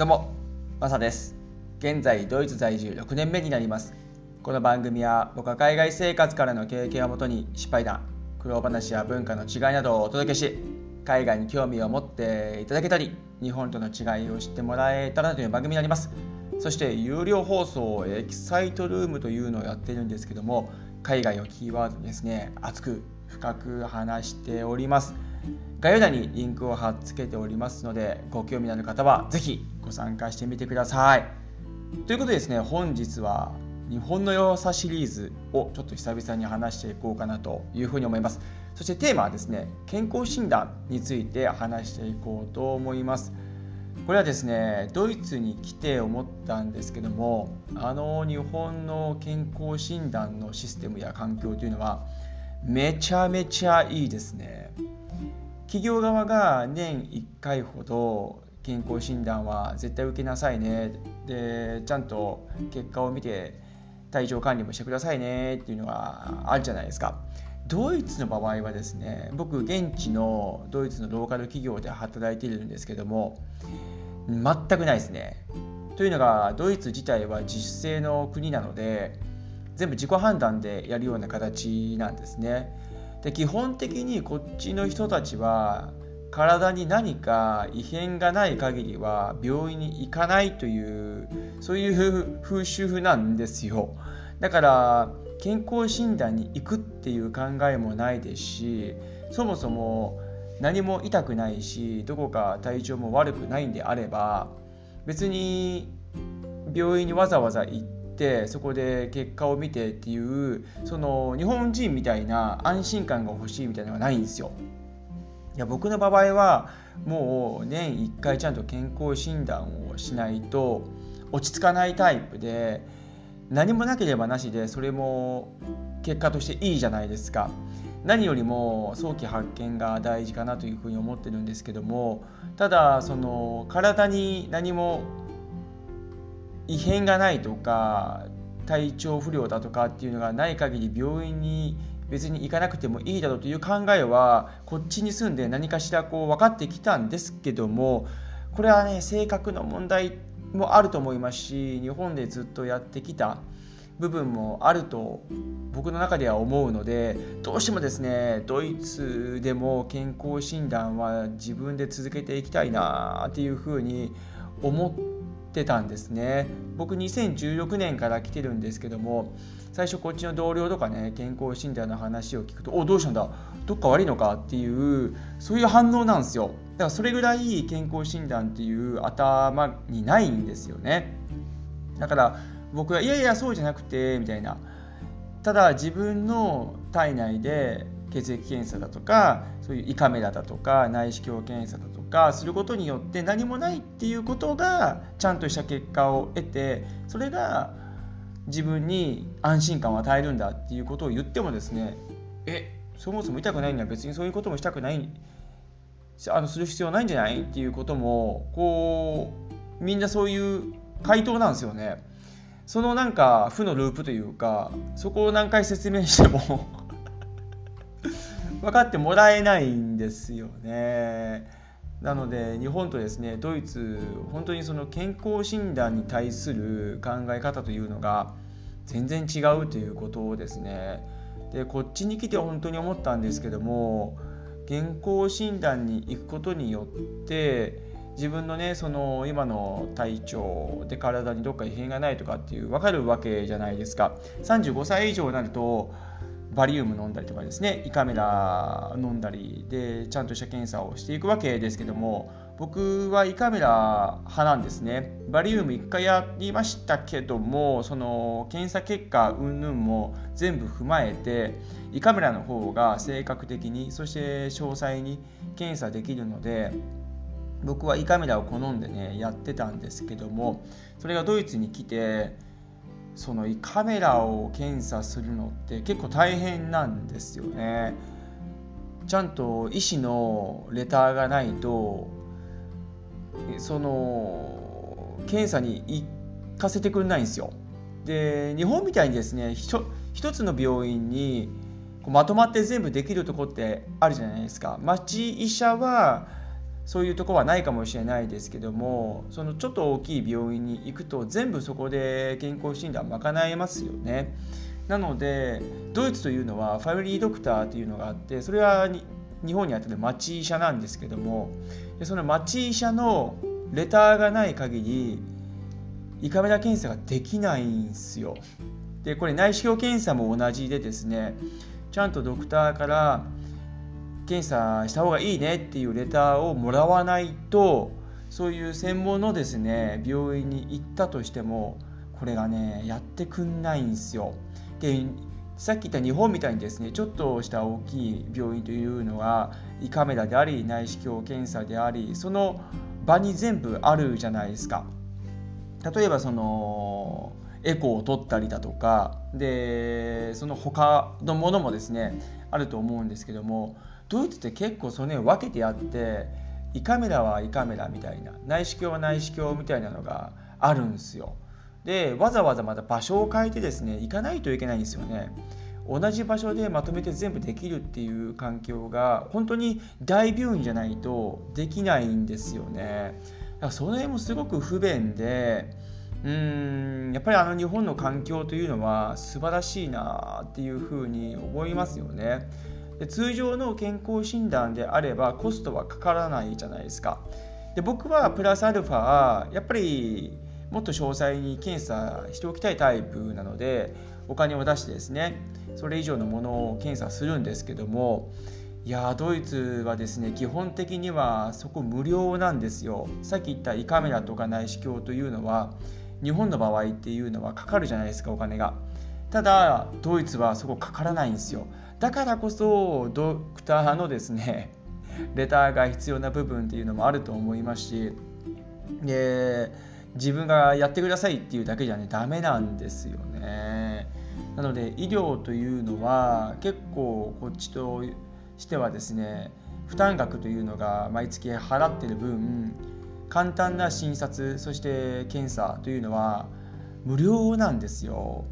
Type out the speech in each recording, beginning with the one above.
どうも、マサです。現在、ドイツ在住6年目になります。この番組は、僕は海外生活からの経験をもとに、失敗談、苦労話や文化の違いなどをお届けし、海外に興味を持っていただけたり、日本との違いを知ってもらえたらという番組になります。そして、有料放送、エキサイトルームというのをやってるんですけども、海外をキーワードにですね、熱く深く話しております。概要欄にリンクを貼っ付けておりますのでご興味のある方はぜひご参加してみてください。ということでですね本日は日本の良さシリーズをちょっと久々に話していこうかなというふうに思います。そしてテーマはですね健康診断について話していこうと思います。これはですねドイツに来て思ったんですけどもあの日本の健康診断のシステムや環境というのはめちゃめちゃいいですね。企業側が年1回ほど健康診断は絶対受けなさいね。でちゃんと結果を見て体調管理もしてくださいねっていうのがあるじゃないですか。ドイツの場合はですね僕現地のドイツのローカル企業で働いているんですけども全くないですね。というのがドイツ自体は自主性の国なので全部自己判断でやるような形なんですね。で基本的にこっちの人たちは体に何か異変がない限りは病院に行かないというそういう風習なんですよ。だから健康診断に行くっていう考えもないですしそもそも何も痛くないしどこか体調も悪くないんであれば別に病院にわざわざ行っててそこで結果を見てっていうその日本人みたいな安心感が欲しいみたいなのがないんですよ。いや僕の場合はもう年1回ちゃんと健康診断をしないと落ち着かないタイプで何もなければなしでそれも結果としていいじゃないですか。何よりも早期発見が大事かなというふうに思ってるんですけどもただその体に何も異変がないとか体調不良だとかっていうのがない限り病院に別に行かなくてもいいだろうという考えはこっちに住んで何かしらこう分かってきたんですけどもこれはね性格の問題もあると思いますし日本でずっとやってきた部分もあると僕の中では思うのでどうしてもですねドイツでも健康診断は自分で続けていきたいなっていうふうに思ったんですね。僕2016年から来てるんですけども最初こっちの同僚とかね健康診断の話を聞くと「おどうしたんだ？どっか悪いのか?」っていうそういう反応なんですよ。だからそれぐらい健康診断っていう頭にないんですよね。だから僕は「いやいやそうじゃなくて」みたいな。ただ自分の体内で血液検査だとかそういう胃カメラだとか内視鏡検査だとかすることによって何もないっていうことがちゃんとした結果を得てそれが自分に安心感を与えるんだっていうことを言ってもですねえ？そもそも痛くないのは別にそういうこともしたくないあのする必要ないんじゃないっていうこともこうみんなそういう回答なんですよね。そのなんか負のループというかそこを何回説明しても 分かってもらえないんですよね。なので日本とですねドイツ本当にその健康診断に対する考え方というのが全然違うということをですね。でこっちに来て本当に思ったんですけども健康診断に行くことによって自分のねその今の体調で体にどっか異変がないとかっていう分かるわけじゃないですか。35歳以上になるとバリウム飲んだりとかですね胃カメラ飲んだりでちゃんとした検査をしていくわけですけども僕は胃カメラ派なんですね。バリウム1回やりましたけどもその検査結果云々も全部踏まえて胃カメラの方が正確的にそして詳細に検査できるので僕は胃カメラを好んでねやってたんですけどもそれがドイツに来てそのカメラを検査するのって結構大変なんですよね。ちゃんと医師のレターがないとその検査に行かせてくれないんですよ。で日本みたいにですね一つの病院にまとまって全部できるとこってあるじゃないですか。町医者はそういうとこはないかもしれないですけどもそのちょっと大きい病院に行くと全部そこで健康診断賄えますよね。なのでドイツというのはファミリードクターというのがあってそれは日本にあってる町医者なんですけどもその町医者のレターがない限り胃カメラ検査ができないんですよ。でこれ内視鏡検査も同じでですねちゃんとドクターから検査した方がいいねっていうレターをもらわないとそういう専門のですね病院に行ったとしてもこれがねやってくんないんですよ。でさっき言った日本みたいにですねちょっとした大きい病院というのは胃カメラであり内視鏡検査でありその場に全部あるじゃないですか。例えばそのエコーを取ったりだとかでその他のものもですねあると思うんですけどもドイツって結構その辺分けてあって胃カメラは胃カメラみたいな内視鏡は内視鏡みたいなのがあるんですよ。でわざわざまた場所を変えてですね行かないといけないんですよね。同じ場所でまとめて全部できるっていう環境が本当に大病院じゃないとできないんですよね。だからその辺もすごく不便でうーんやっぱりあの日本の環境というのは素晴らしいなっていうふうに思いますよね。で通常の健康診断であればコストはかからないじゃないですか。で僕はプラスアルファやっぱりもっと詳細に検査しておきたいタイプなのでお金を出してですねそれ以上のものを検査するんですけどもいやドイツはですね基本的にはそこ無料なんですよ。さっき言った胃カメラとか内視鏡というのは日本の場合っていうのはかかるじゃないですかお金が。ただドイツはそこかからないんですよ。だからこそドクターのですね レターが必要な部分っていうのもあると思いますしで自分がやってくださいっていうだけじゃねダメなんですよね。なので医療というのは結構こっちとしてはですね負担額というのが毎月払ってる分簡単な診察そして検査というのは無料なんですよ。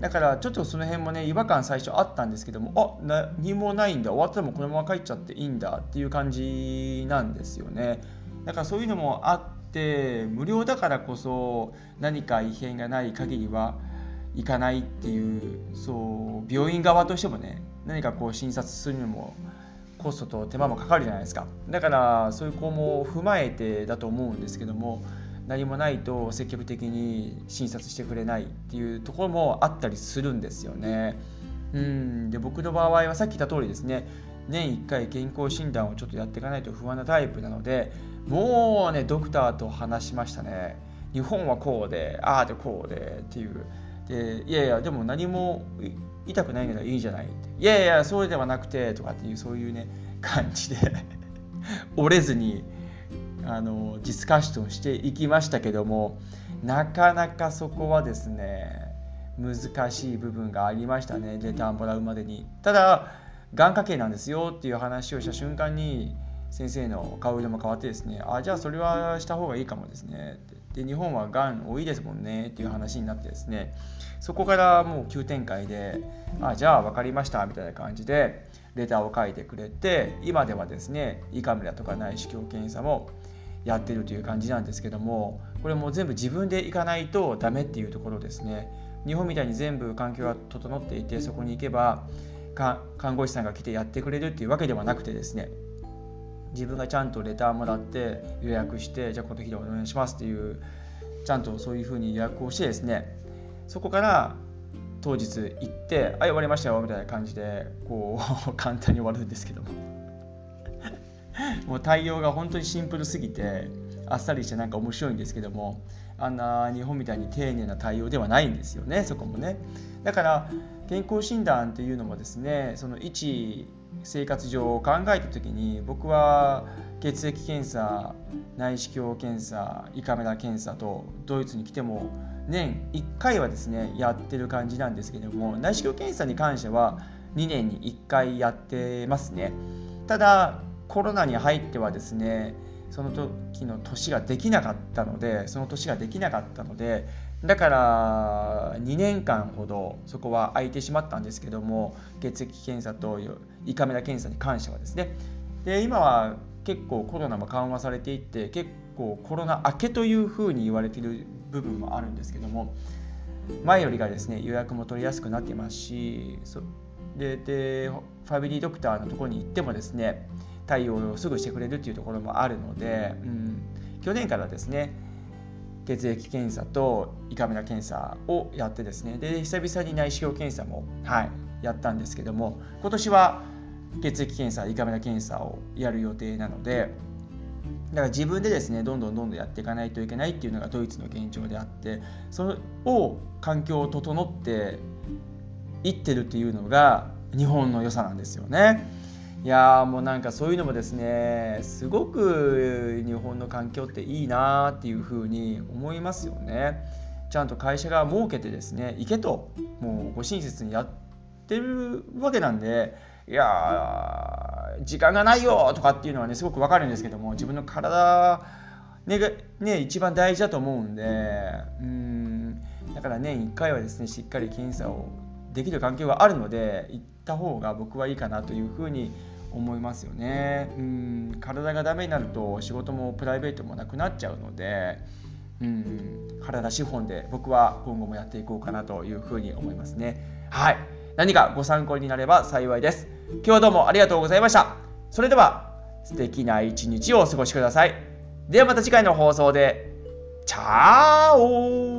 だからちょっとその辺もね違和感最初あったんですけどもあ何もないんだ終わったらもうこのまま帰っちゃっていいんだっていう感じなんですよね。だからそういうのもあって無料だからこそ何か異変がない限りは行かないっていうそう病院側としてもね何かこう診察するのもコストと手間もかかるじゃないですか。だからそういう子も踏まえてだと思うんですけども何もないと積極的に診察してくれないっていうところもあったりするんですよね。うん。で僕の場合はさっき言った通りですね。年1回健康診断をちょっとやっていかないと不安なタイプなのでもうねドクターと話しましたね。日本はこうでああでこうでっていう。でいやいやでも何も痛くないならいいじゃないいやいやそうではなくてとかっていうそういうね感じで。折れずにあのディスカッションしていきましたけどもなかなかそこはですね難しい部分がありましたねレターもらうまでに。ただ願掛けなんですよっていう話をした瞬間に先生の顔色も変わってですねあじゃあそれはした方がいいかもですねで日本はがん多いですもんねっていう話になってですねそこからもう急展開であじゃあ分かりましたみたいな感じでレターを書いてくれて今ではですね胃カメラとか内視鏡検査もやってるという感じなんですけどもこれも全部自分で行かないとダメっていうところですね。日本みたいに全部環境が整っていてそこに行けば看護師さんが来てやってくれるっていうわけではなくてですね自分がちゃんとレターもらって予約してじゃあこの日でお願いしますっていうちゃんとそういうふうに予約をしてですねそこから当日行って「はい終わりましたよ」みたいな感じでこう 簡単に終わるんですけども。もう対応が本当にシンプルすぎてあっさりしてなんか面白いんですけどもあんな日本みたいに丁寧な対応ではないんですよねそこもね。だから健康診断っていうのもですねその一生活上を考えた時に僕は血液検査内視鏡検査胃カメラ検査とドイツに来ても年1回はですねやってる感じなんですけども内視鏡検査に関しては2年に1回やってますね。ただコロナに入ってはですねその時の年ができなかったのでその年ができなかったのでだから2年間ほどそこは空いてしまったんですけども血液検査と胃カメラ検査に関してはですね。で今は結構コロナも緩和されていって結構コロナ明けというふうに言われている部分もあるんですけども前よりがですね予約も取りやすくなってますしででファミリードクターのところに行ってもですね対応をすぐしてくれるっていうところもあるので、うん、去年からですね血液検査と胃カメラ検査をやってですねで久々に内視鏡検査も、はい、やったんですけども今年は血液検査胃カメラ検査をやる予定なのでだから自分でですねどんどんどんどんやっていかないといけないっていうのがドイツの現状であってそれを環境を整っていってるっていうのが日本の良さなんですよね。いやもうなんかそういうのもですねすごく日本の環境っていいなっていうふうに思いますよね。ちゃんと会社が設けてですね行けともうご親切にやってるわけなんでいや時間がないよとかっていうのはねすごくわかるんですけども自分の体ねね一番大事だと思うんでうんだから年1回はですねしっかり検査をできる環境があるので行った方が僕はいいかなというふうに思いますよね。うん体がダメになると仕事もプライベートもなくなっちゃうのでうん体資本で僕は今後もやっていこうかなというふうに思いますね。はい何かご参考になれば幸いです。今日はどうもありがとうございました。それでは素敵な一日をお過ごしください。ではまた次回の放送で。チャオ